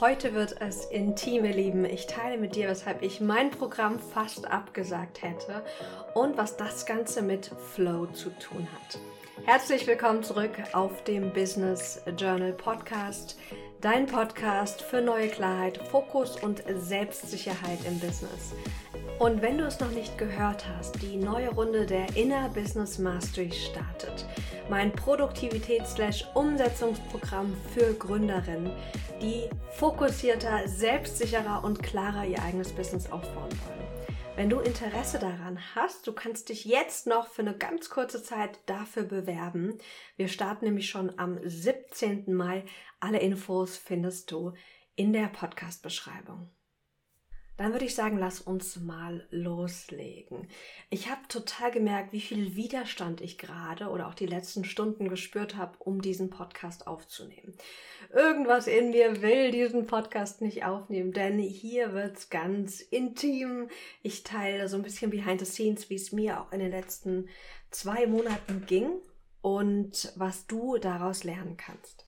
Heute wird es intim, ihr Lieben. Ich teile mit dir, weshalb ich mein Programm fast abgesagt hätte und was das Ganze mit Flow zu tun hat. Herzlich willkommen zurück auf dem Business Journal Podcast, dein Podcast für neue Klarheit, Fokus und Selbstsicherheit im Business. Und wenn du es noch nicht gehört hast, die neue Runde der Inner Business Mastery startet. Mein Produktivitäts-Umsetzungsprogramm für Gründerinnen, die fokussierter, selbstsicherer und klarer ihr eigenes Business aufbauen wollen. Wenn du Interesse daran hast, du kannst dich jetzt noch für eine ganz kurze Zeit dafür bewerben. Wir starten nämlich schon am 17. Mai. Alle Infos findest du in der Podcast-Beschreibung. Dann würde ich sagen, lass uns mal loslegen. Ich habe total gemerkt, wie viel Widerstand ich gerade oder auch die letzten Stunden gespürt habe, um diesen Podcast aufzunehmen. Irgendwas in mir will diesen Podcast nicht aufnehmen, denn hier wird's ganz intim. Ich teile so ein bisschen behind the scenes, wie es mir auch in den letzten zwei Monaten ging und was du daraus lernen kannst.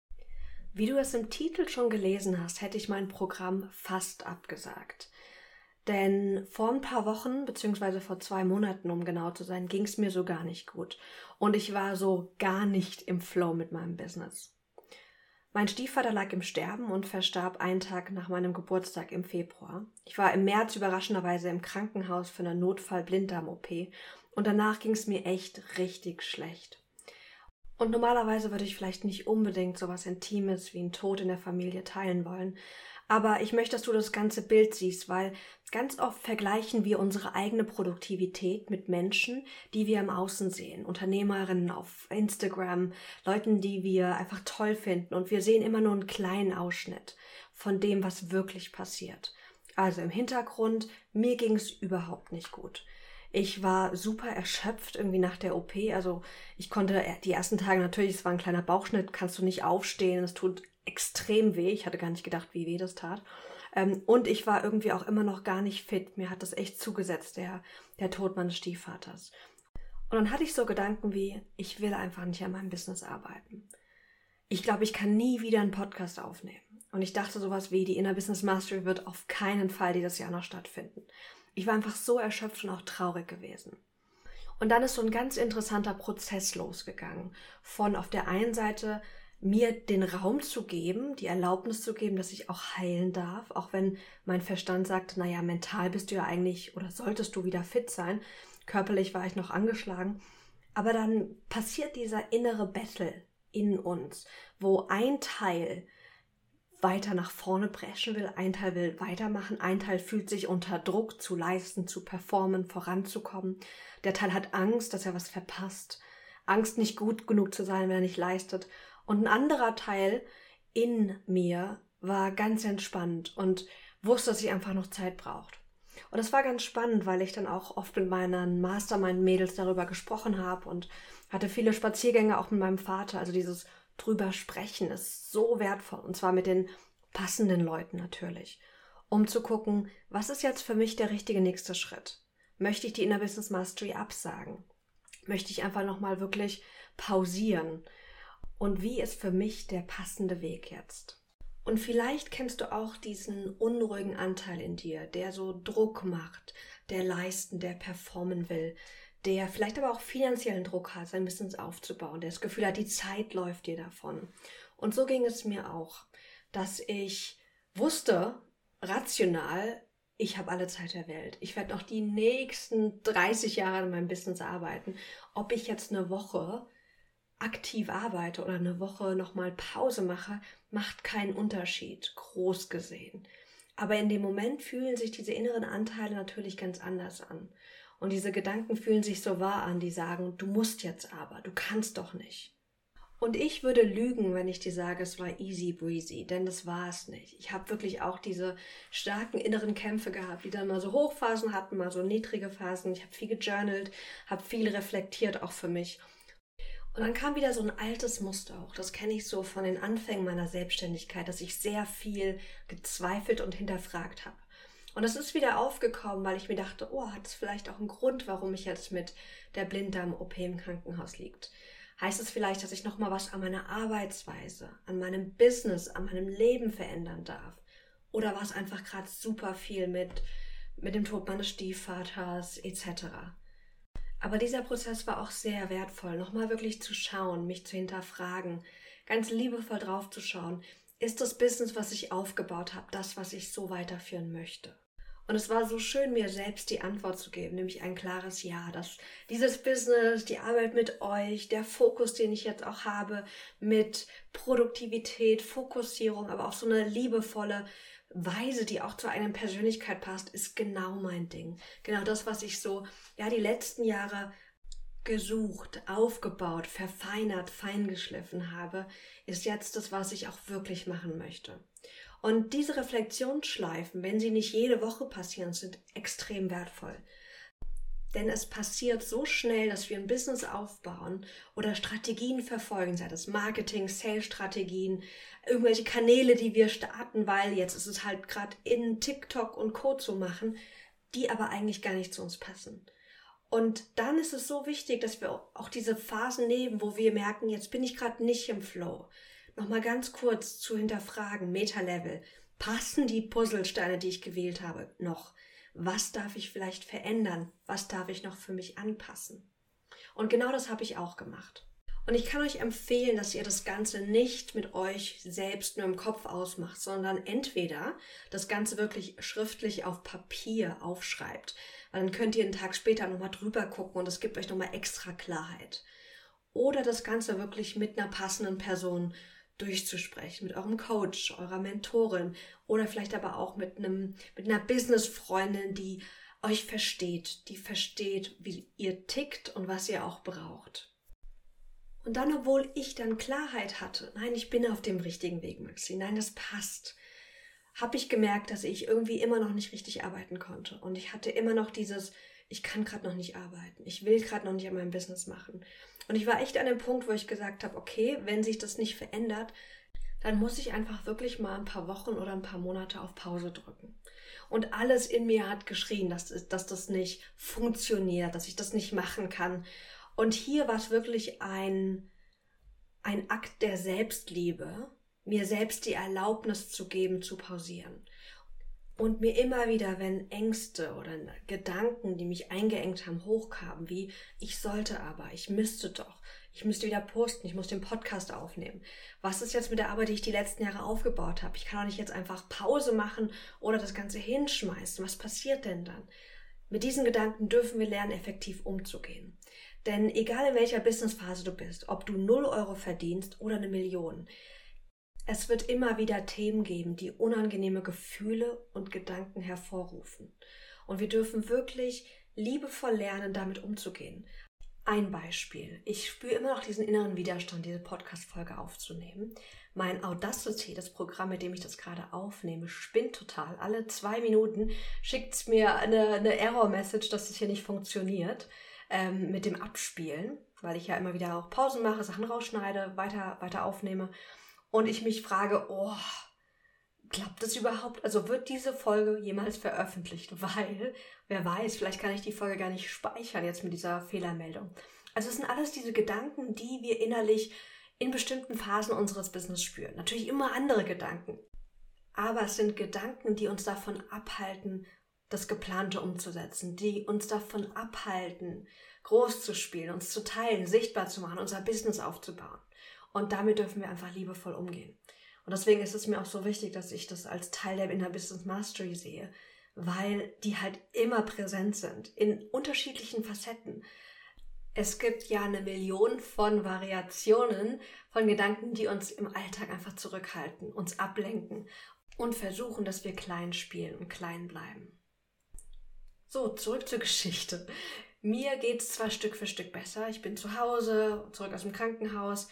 Wie du es im Titel schon gelesen hast, hätte ich mein Programm fast abgesagt. Denn vor ein paar Wochen, beziehungsweise vor zwei Monaten, um genau zu sein, ging es mir so gar nicht gut. Und ich war so gar nicht im Flow mit meinem Business. Mein Stiefvater lag im Sterben und verstarb einen Tag nach meinem Geburtstag im Februar. Ich war im März überraschenderweise im Krankenhaus für eine Notfall-Blinddarm-OP und danach ging es mir echt richtig schlecht. Und normalerweise würde ich vielleicht nicht unbedingt so was Intimes wie ein Tod in der Familie teilen wollen, aber ich möchte, dass du das ganze Bild siehst, weil ganz oft vergleichen wir unsere eigene Produktivität mit Menschen, die wir im Außen sehen. Unternehmerinnen auf Instagram, Leuten, die wir einfach toll finden. Und wir sehen immer nur einen kleinen Ausschnitt von dem, was wirklich passiert. Also im Hintergrund, mir ging es überhaupt nicht gut. Ich war super erschöpft irgendwie nach der OP. Also ich konnte die ersten Tage natürlich, es war ein kleiner Bauchschnitt, kannst du nicht aufstehen, es tut extrem weh. Ich hatte gar nicht gedacht, wie weh das tat. Ähm, und ich war irgendwie auch immer noch gar nicht fit. Mir hat das echt zugesetzt, der, der Tod meines Stiefvaters. Und dann hatte ich so Gedanken wie, ich will einfach nicht an meinem Business arbeiten. Ich glaube, ich kann nie wieder einen Podcast aufnehmen. Und ich dachte sowas wie, die Inner Business Mastery wird auf keinen Fall dieses Jahr noch stattfinden. Ich war einfach so erschöpft und auch traurig gewesen. Und dann ist so ein ganz interessanter Prozess losgegangen. Von auf der einen Seite mir den Raum zu geben, die Erlaubnis zu geben, dass ich auch heilen darf, auch wenn mein Verstand sagt, naja, mental bist du ja eigentlich oder solltest du wieder fit sein. Körperlich war ich noch angeschlagen. Aber dann passiert dieser innere Battle in uns, wo ein Teil weiter nach vorne preschen will, ein Teil will weitermachen, ein Teil fühlt sich unter Druck zu leisten, zu performen, voranzukommen. Der Teil hat Angst, dass er was verpasst. Angst, nicht gut genug zu sein, wenn er nicht leistet. Und ein anderer Teil in mir war ganz entspannt und wusste, dass ich einfach noch Zeit braucht. Und das war ganz spannend, weil ich dann auch oft mit meinen Mastermind-Mädels darüber gesprochen habe und hatte viele Spaziergänge auch mit meinem Vater. Also dieses drüber sprechen ist so wertvoll und zwar mit den passenden Leuten natürlich, um zu gucken, was ist jetzt für mich der richtige nächste Schritt? Möchte ich die Inner Business Mastery absagen? Möchte ich einfach nochmal wirklich pausieren? Und wie ist für mich der passende Weg jetzt. Und vielleicht kennst du auch diesen unruhigen Anteil in dir, der so Druck macht, der leisten, der performen will, der vielleicht aber auch finanziellen Druck hat, sein Business aufzubauen, der das Gefühl hat, die Zeit läuft dir davon. Und so ging es mir auch, dass ich wusste, rational, ich habe alle Zeit der Welt. Ich werde noch die nächsten 30 Jahre an meinem Business arbeiten. Ob ich jetzt eine Woche aktiv arbeite oder eine Woche nochmal Pause mache, macht keinen Unterschied, groß gesehen. Aber in dem Moment fühlen sich diese inneren Anteile natürlich ganz anders an. Und diese Gedanken fühlen sich so wahr an, die sagen, du musst jetzt aber, du kannst doch nicht. Und ich würde lügen, wenn ich dir sage, es war easy breezy, denn das war es nicht. Ich habe wirklich auch diese starken inneren Kämpfe gehabt, die dann mal so Hochphasen hatten, mal so niedrige Phasen. Ich habe viel gejournalt, habe viel reflektiert, auch für mich. Und dann kam wieder so ein altes Muster auch. Das kenne ich so von den Anfängen meiner Selbstständigkeit, dass ich sehr viel gezweifelt und hinterfragt habe. Und das ist wieder aufgekommen, weil ich mir dachte, oh, hat es vielleicht auch einen Grund, warum ich jetzt mit der Blinddarm-OP im Krankenhaus liegt? Heißt es vielleicht, dass ich nochmal was an meiner Arbeitsweise, an meinem Business, an meinem Leben verändern darf? Oder war es einfach gerade super viel mit, mit dem Tod meines Stiefvaters etc. Aber dieser Prozess war auch sehr wertvoll, nochmal wirklich zu schauen, mich zu hinterfragen, ganz liebevoll drauf zu schauen, ist das Business, was ich aufgebaut habe, das, was ich so weiterführen möchte? Und es war so schön, mir selbst die Antwort zu geben, nämlich ein klares Ja, dass dieses Business, die Arbeit mit euch, der Fokus, den ich jetzt auch habe, mit Produktivität, Fokussierung, aber auch so eine liebevolle Weise, die auch zu einer Persönlichkeit passt, ist genau mein Ding. Genau das, was ich so, ja, die letzten Jahre gesucht, aufgebaut, verfeinert, feingeschliffen habe, ist jetzt das, was ich auch wirklich machen möchte. Und diese Reflexionsschleifen, wenn sie nicht jede Woche passieren, sind extrem wertvoll. Denn es passiert so schnell, dass wir ein Business aufbauen oder Strategien verfolgen, sei das Marketing, Sales-Strategien, irgendwelche Kanäle, die wir starten, weil jetzt ist es halt gerade in TikTok und Co. zu machen, die aber eigentlich gar nicht zu uns passen. Und dann ist es so wichtig, dass wir auch diese Phasen nehmen, wo wir merken, jetzt bin ich gerade nicht im Flow nochmal ganz kurz zu hinterfragen, Meta-Level. Passen die Puzzlesteine, die ich gewählt habe, noch? Was darf ich vielleicht verändern? Was darf ich noch für mich anpassen? Und genau das habe ich auch gemacht. Und ich kann euch empfehlen, dass ihr das Ganze nicht mit euch selbst nur im Kopf ausmacht, sondern entweder das Ganze wirklich schriftlich auf Papier aufschreibt, weil dann könnt ihr einen Tag später nochmal drüber gucken und es gibt euch nochmal extra Klarheit. Oder das Ganze wirklich mit einer passenden Person durchzusprechen mit eurem Coach, eurer Mentorin oder vielleicht aber auch mit einem mit einer Businessfreundin, die euch versteht, die versteht, wie ihr tickt und was ihr auch braucht. Und dann, obwohl ich dann Klarheit hatte, nein, ich bin auf dem richtigen Weg, Maxi, nein, das passt, habe ich gemerkt, dass ich irgendwie immer noch nicht richtig arbeiten konnte. Und ich hatte immer noch dieses, ich kann gerade noch nicht arbeiten, ich will gerade noch nicht an meinem Business machen. Und ich war echt an dem Punkt, wo ich gesagt habe, okay, wenn sich das nicht verändert, dann muss ich einfach wirklich mal ein paar Wochen oder ein paar Monate auf Pause drücken. Und alles in mir hat geschrien, dass, dass das nicht funktioniert, dass ich das nicht machen kann. Und hier war es wirklich ein, ein Akt der Selbstliebe, mir selbst die Erlaubnis zu geben, zu pausieren. Und mir immer wieder, wenn Ängste oder Gedanken, die mich eingeengt haben, hochkamen, wie ich sollte aber, ich müsste doch, ich müsste wieder posten, ich muss den Podcast aufnehmen. Was ist jetzt mit der Arbeit, die ich die letzten Jahre aufgebaut habe? Ich kann doch nicht jetzt einfach Pause machen oder das Ganze hinschmeißen. Was passiert denn dann? Mit diesen Gedanken dürfen wir lernen, effektiv umzugehen. Denn egal in welcher Businessphase du bist, ob du 0 Euro verdienst oder eine Million, es wird immer wieder Themen geben, die unangenehme Gefühle und Gedanken hervorrufen. Und wir dürfen wirklich liebevoll lernen, damit umzugehen. Ein Beispiel. Ich spüre immer noch diesen inneren Widerstand, diese Podcast-Folge aufzunehmen. Mein Audacity, das Programm, mit dem ich das gerade aufnehme, spinnt total. Alle zwei Minuten schickt es mir eine, eine Error-Message, dass es hier nicht funktioniert ähm, mit dem Abspielen, weil ich ja immer wieder auch Pausen mache, Sachen rausschneide, weiter, weiter aufnehme und ich mich frage, oh, klappt das überhaupt? Also wird diese Folge jemals veröffentlicht? Weil, wer weiß, vielleicht kann ich die Folge gar nicht speichern jetzt mit dieser Fehlermeldung. Also es sind alles diese Gedanken, die wir innerlich in bestimmten Phasen unseres Business spüren. Natürlich immer andere Gedanken. Aber es sind Gedanken, die uns davon abhalten, das Geplante umzusetzen, die uns davon abhalten, groß zu spielen, uns zu teilen, sichtbar zu machen, unser Business aufzubauen. Und damit dürfen wir einfach liebevoll umgehen. Und deswegen ist es mir auch so wichtig, dass ich das als Teil der Inner Business Mastery sehe, weil die halt immer präsent sind, in unterschiedlichen Facetten. Es gibt ja eine Million von Variationen von Gedanken, die uns im Alltag einfach zurückhalten, uns ablenken und versuchen, dass wir klein spielen und klein bleiben. So, zurück zur Geschichte. Mir geht es zwar Stück für Stück besser. Ich bin zu Hause, zurück aus dem Krankenhaus.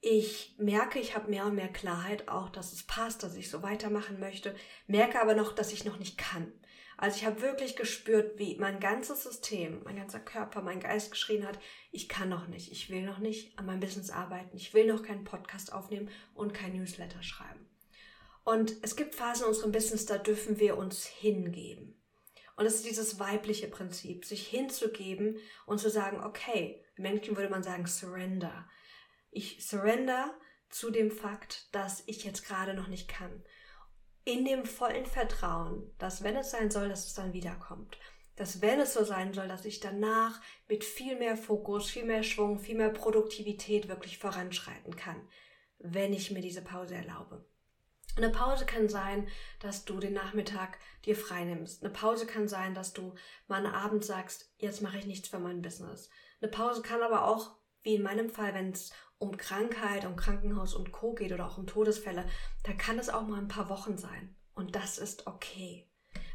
Ich merke, ich habe mehr und mehr Klarheit auch, dass es passt, dass ich so weitermachen möchte, merke aber noch, dass ich noch nicht kann. Also ich habe wirklich gespürt, wie mein ganzes System, mein ganzer Körper, mein Geist geschrien hat, ich kann noch nicht, ich will noch nicht an meinem Business arbeiten, ich will noch keinen Podcast aufnehmen und kein Newsletter schreiben. Und es gibt Phasen in unserem Business, da dürfen wir uns hingeben. Und es ist dieses weibliche Prinzip, sich hinzugeben und zu sagen, okay, im Menschen würde man sagen, surrender. Ich surrender zu dem Fakt, dass ich jetzt gerade noch nicht kann. in dem vollen Vertrauen, dass wenn es sein soll, dass es dann wiederkommt. Dass wenn es so sein soll, dass ich danach mit viel mehr Fokus, viel mehr Schwung, viel mehr Produktivität wirklich voranschreiten kann, wenn ich mir diese Pause erlaube. Eine Pause kann sein, dass du den Nachmittag dir freinimmst. Eine Pause kann sein, dass du mal einen Abend sagst, jetzt mache ich nichts für mein Business. Eine Pause kann aber auch, wie in meinem Fall, wenn es um Krankheit, um Krankenhaus und Co geht oder auch um Todesfälle, da kann es auch mal ein paar Wochen sein. Und das ist okay.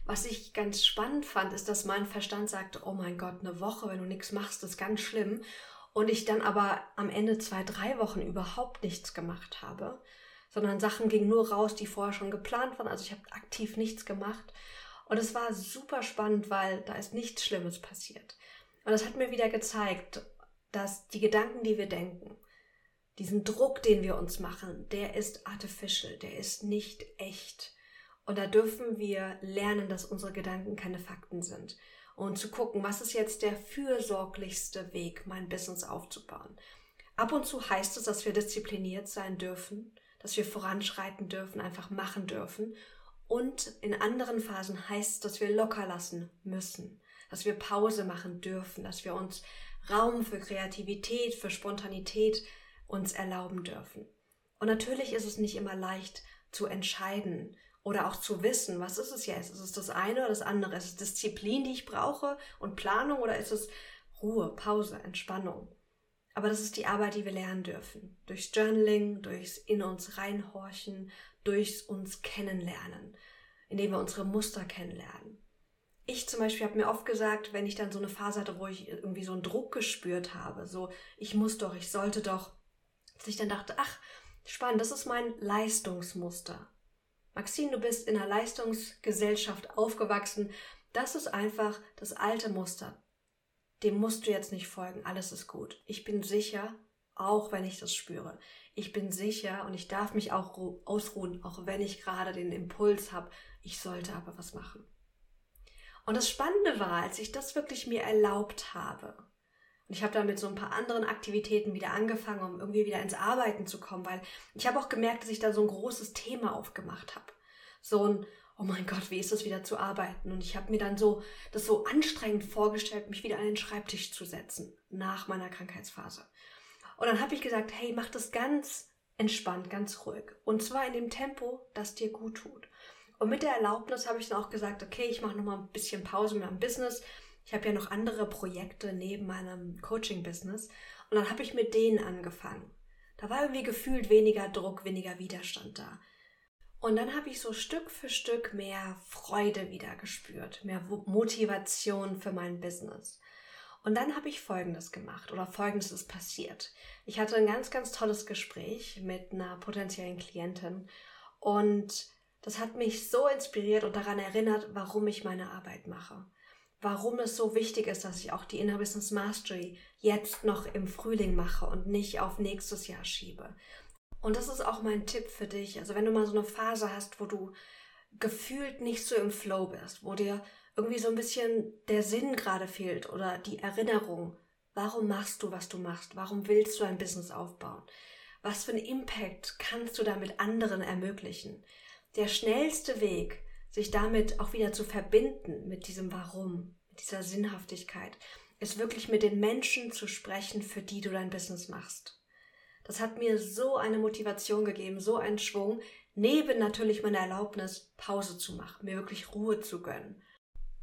Was ich ganz spannend fand, ist, dass mein Verstand sagte, oh mein Gott, eine Woche, wenn du nichts machst, ist ganz schlimm. Und ich dann aber am Ende zwei, drei Wochen überhaupt nichts gemacht habe sondern Sachen gingen nur raus, die vorher schon geplant waren. Also ich habe aktiv nichts gemacht. Und es war super spannend, weil da ist nichts Schlimmes passiert. Und das hat mir wieder gezeigt, dass die Gedanken, die wir denken, diesen Druck, den wir uns machen, der ist artificial, der ist nicht echt. Und da dürfen wir lernen, dass unsere Gedanken keine Fakten sind. Und zu gucken, was ist jetzt der fürsorglichste Weg, mein Business aufzubauen. Ab und zu heißt es, dass wir diszipliniert sein dürfen dass wir voranschreiten dürfen, einfach machen dürfen. Und in anderen Phasen heißt es, dass wir locker lassen müssen, dass wir Pause machen dürfen, dass wir uns Raum für Kreativität, für Spontanität uns erlauben dürfen. Und natürlich ist es nicht immer leicht zu entscheiden oder auch zu wissen, was ist es jetzt? Ist es das eine oder das andere? Ist es Disziplin, die ich brauche und Planung oder ist es Ruhe, Pause, Entspannung? Aber das ist die Arbeit, die wir lernen dürfen. Durchs Journaling, durchs in uns reinhorchen, durchs uns kennenlernen, indem wir unsere Muster kennenlernen. Ich zum Beispiel habe mir oft gesagt, wenn ich dann so eine Phase hatte, wo ich irgendwie so einen Druck gespürt habe, so ich muss doch, ich sollte doch, dass ich dann dachte, ach, spannend, das ist mein Leistungsmuster. Maxine, du bist in einer Leistungsgesellschaft aufgewachsen. Das ist einfach das alte Muster dem musst du jetzt nicht folgen, alles ist gut. Ich bin sicher, auch wenn ich das spüre. Ich bin sicher und ich darf mich auch ausruhen, auch wenn ich gerade den Impuls habe, ich sollte aber was machen. Und das Spannende war, als ich das wirklich mir erlaubt habe, und ich habe dann mit so ein paar anderen Aktivitäten wieder angefangen, um irgendwie wieder ins Arbeiten zu kommen, weil ich habe auch gemerkt, dass ich da so ein großes Thema aufgemacht habe. So ein, oh mein Gott, wie ist es wieder zu arbeiten? Und ich habe mir dann so das so anstrengend vorgestellt, mich wieder an den Schreibtisch zu setzen nach meiner Krankheitsphase. Und dann habe ich gesagt, hey, mach das ganz entspannt, ganz ruhig. Und zwar in dem Tempo, das dir gut tut. Und mit der Erlaubnis habe ich dann auch gesagt, okay, ich mache noch mal ein bisschen Pause mit meinem Business. Ich habe ja noch andere Projekte neben meinem Coaching-Business. Und dann habe ich mit denen angefangen. Da war irgendwie gefühlt weniger Druck, weniger Widerstand da. Und dann habe ich so Stück für Stück mehr Freude wieder gespürt, mehr Motivation für mein Business. Und dann habe ich Folgendes gemacht oder Folgendes ist passiert. Ich hatte ein ganz, ganz tolles Gespräch mit einer potenziellen Klientin und das hat mich so inspiriert und daran erinnert, warum ich meine Arbeit mache. Warum es so wichtig ist, dass ich auch die Inner Business Mastery jetzt noch im Frühling mache und nicht auf nächstes Jahr schiebe. Und das ist auch mein Tipp für dich. Also wenn du mal so eine Phase hast, wo du gefühlt nicht so im Flow bist, wo dir irgendwie so ein bisschen der Sinn gerade fehlt oder die Erinnerung. Warum machst du, was du machst? Warum willst du ein Business aufbauen? Was für einen Impact kannst du damit anderen ermöglichen? Der schnellste Weg, sich damit auch wieder zu verbinden, mit diesem Warum, mit dieser Sinnhaftigkeit, ist wirklich mit den Menschen zu sprechen, für die du dein Business machst. Das hat mir so eine Motivation gegeben, so einen Schwung, neben natürlich meiner Erlaubnis, Pause zu machen, mir wirklich Ruhe zu gönnen.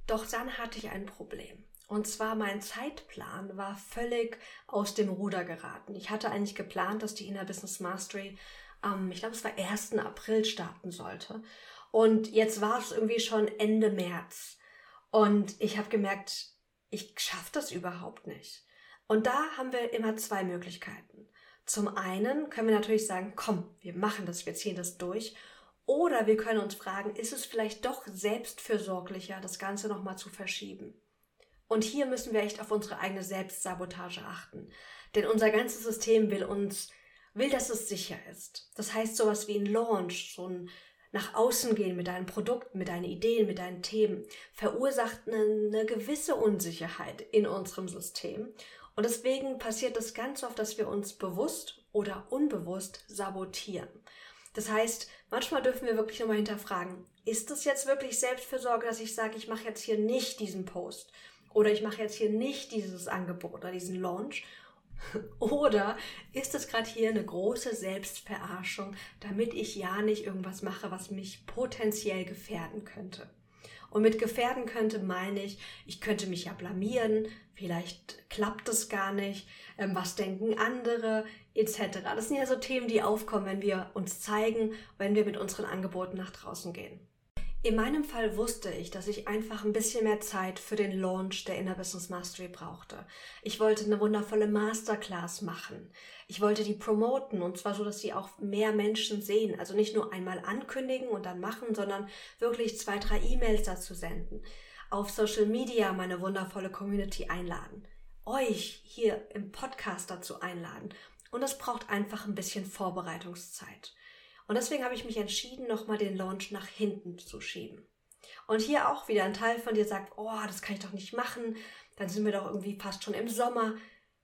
Doch dann hatte ich ein Problem. Und zwar mein Zeitplan war völlig aus dem Ruder geraten. Ich hatte eigentlich geplant, dass die Inner Business Mastery am, ähm, ich glaube, es war 1. April starten sollte. Und jetzt war es irgendwie schon Ende März. Und ich habe gemerkt, ich schaffe das überhaupt nicht. Und da haben wir immer zwei Möglichkeiten. Zum einen können wir natürlich sagen, komm, wir machen das, wir ziehen das durch. Oder wir können uns fragen, ist es vielleicht doch selbstfürsorglicher, das Ganze nochmal zu verschieben? Und hier müssen wir echt auf unsere eigene Selbstsabotage achten. Denn unser ganzes System will uns, will, dass es sicher ist. Das heißt sowas wie ein Launch, so ein nach außen gehen mit deinen Produkten, mit deinen Ideen, mit deinen Themen, verursacht eine, eine gewisse Unsicherheit in unserem System. Und deswegen passiert es ganz oft, dass wir uns bewusst oder unbewusst sabotieren. Das heißt, Manchmal dürfen wir wirklich nochmal hinterfragen, ist es jetzt wirklich Selbstfürsorge, dass ich sage, ich mache jetzt hier nicht diesen Post oder ich mache jetzt hier nicht dieses Angebot oder diesen Launch oder ist es gerade hier eine große Selbstverarschung, damit ich ja nicht irgendwas mache, was mich potenziell gefährden könnte? Und mit gefährden könnte meine ich, ich könnte mich ja blamieren, vielleicht klappt es gar nicht, ähm, was denken andere, etc. Das sind ja so Themen, die aufkommen, wenn wir uns zeigen, wenn wir mit unseren Angeboten nach draußen gehen. In meinem Fall wusste ich, dass ich einfach ein bisschen mehr Zeit für den Launch der Inner Business Mastery brauchte. Ich wollte eine wundervolle Masterclass machen. Ich wollte die promoten und zwar so, dass sie auch mehr Menschen sehen. Also nicht nur einmal ankündigen und dann machen, sondern wirklich zwei, drei E-Mails dazu senden. Auf Social Media meine wundervolle Community einladen. Euch hier im Podcast dazu einladen. Und es braucht einfach ein bisschen Vorbereitungszeit. Und deswegen habe ich mich entschieden, nochmal den Launch nach hinten zu schieben. Und hier auch wieder ein Teil von dir sagt, oh, das kann ich doch nicht machen, dann sind wir doch irgendwie fast schon im Sommer.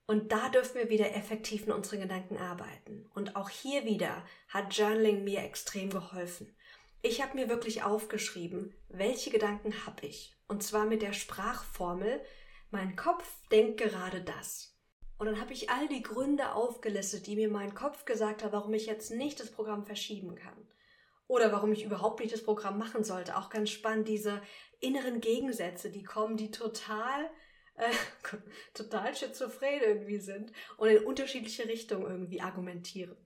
Und da dürfen wir wieder effektiv in unseren Gedanken arbeiten. Und auch hier wieder hat Journaling mir extrem geholfen. Ich habe mir wirklich aufgeschrieben, welche Gedanken habe ich. Und zwar mit der Sprachformel, mein Kopf denkt gerade das. Und dann habe ich all die Gründe aufgelistet, die mir mein Kopf gesagt hat, warum ich jetzt nicht das Programm verschieben kann. Oder warum ich überhaupt nicht das Programm machen sollte. Auch ganz spannend, diese inneren Gegensätze, die kommen, die total, äh, total schizophren irgendwie sind und in unterschiedliche Richtungen irgendwie argumentieren.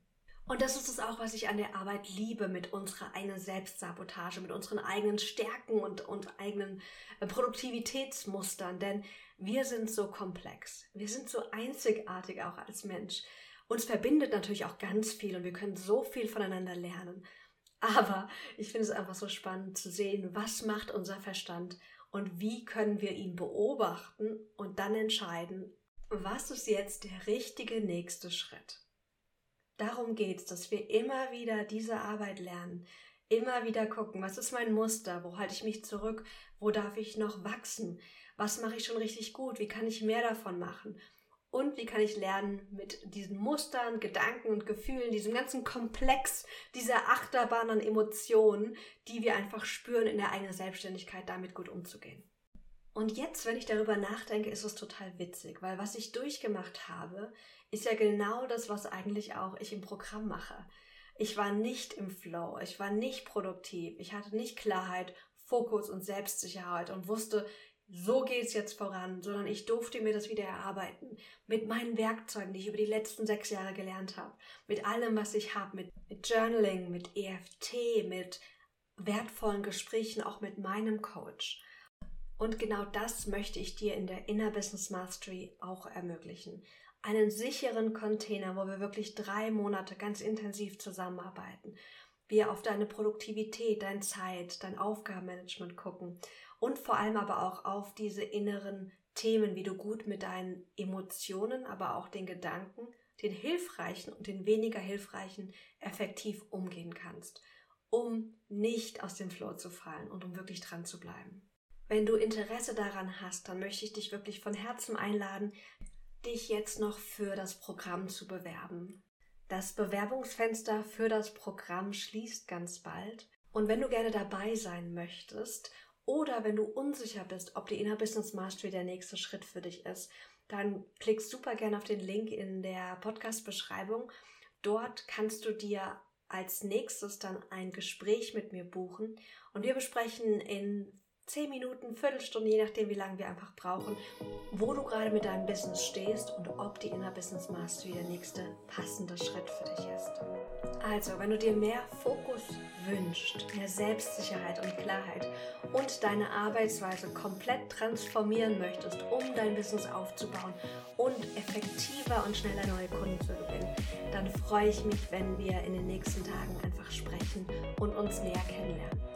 Und das ist es auch, was ich an der Arbeit liebe, mit unserer eigenen Selbstsabotage, mit unseren eigenen Stärken und, und eigenen äh, Produktivitätsmustern. Denn wir sind so komplex. Wir sind so einzigartig auch als Mensch. Uns verbindet natürlich auch ganz viel und wir können so viel voneinander lernen. Aber ich finde es einfach so spannend zu sehen, was macht unser Verstand und wie können wir ihn beobachten und dann entscheiden, was ist jetzt der richtige nächste Schritt. Darum geht es, dass wir immer wieder diese Arbeit lernen, immer wieder gucken, was ist mein Muster, wo halte ich mich zurück, wo darf ich noch wachsen, was mache ich schon richtig gut, wie kann ich mehr davon machen und wie kann ich lernen, mit diesen Mustern, Gedanken und Gefühlen, diesem ganzen Komplex, dieser Achterbahn an Emotionen, die wir einfach spüren in der eigenen Selbstständigkeit, damit gut umzugehen. Und jetzt, wenn ich darüber nachdenke, ist es total witzig, weil was ich durchgemacht habe, ist ja genau das, was eigentlich auch ich im Programm mache. Ich war nicht im Flow, ich war nicht produktiv, ich hatte nicht Klarheit, Fokus und Selbstsicherheit und wusste, so geht's jetzt voran, sondern ich durfte mir das wieder erarbeiten mit meinen Werkzeugen, die ich über die letzten sechs Jahre gelernt habe, mit allem, was ich habe, mit, mit Journaling, mit EFT, mit wertvollen Gesprächen, auch mit meinem Coach. Und genau das möchte ich dir in der Inner Business Mastery auch ermöglichen. Einen sicheren Container, wo wir wirklich drei Monate ganz intensiv zusammenarbeiten. Wir auf deine Produktivität, deine Zeit, dein Aufgabenmanagement gucken und vor allem aber auch auf diese inneren Themen, wie du gut mit deinen Emotionen, aber auch den Gedanken, den hilfreichen und den weniger hilfreichen effektiv umgehen kannst, um nicht aus dem Flow zu fallen und um wirklich dran zu bleiben. Wenn du Interesse daran hast, dann möchte ich dich wirklich von Herzen einladen, dich jetzt noch für das Programm zu bewerben. Das Bewerbungsfenster für das Programm schließt ganz bald. Und wenn du gerne dabei sein möchtest oder wenn du unsicher bist, ob die Inner Business Mastery der nächste Schritt für dich ist, dann klick super gerne auf den Link in der Podcast-Beschreibung. Dort kannst du dir als nächstes dann ein Gespräch mit mir buchen und wir besprechen in 10 Minuten, Viertelstunde, je nachdem, wie lange wir einfach brauchen, wo du gerade mit deinem Business stehst und ob die Inner Business Mastery der nächste passende Schritt für dich ist. Also, wenn du dir mehr Fokus wünschst, mehr Selbstsicherheit und Klarheit und deine Arbeitsweise komplett transformieren möchtest, um dein Business aufzubauen und effektiver und schneller neue Kunden zu gewinnen, dann freue ich mich, wenn wir in den nächsten Tagen einfach sprechen und uns näher kennenlernen.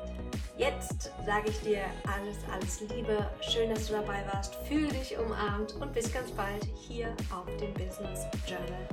Jetzt sage ich dir alles, alles Liebe. Schön, dass du dabei warst. Fühl dich umarmt und bis ganz bald hier auf dem Business Journal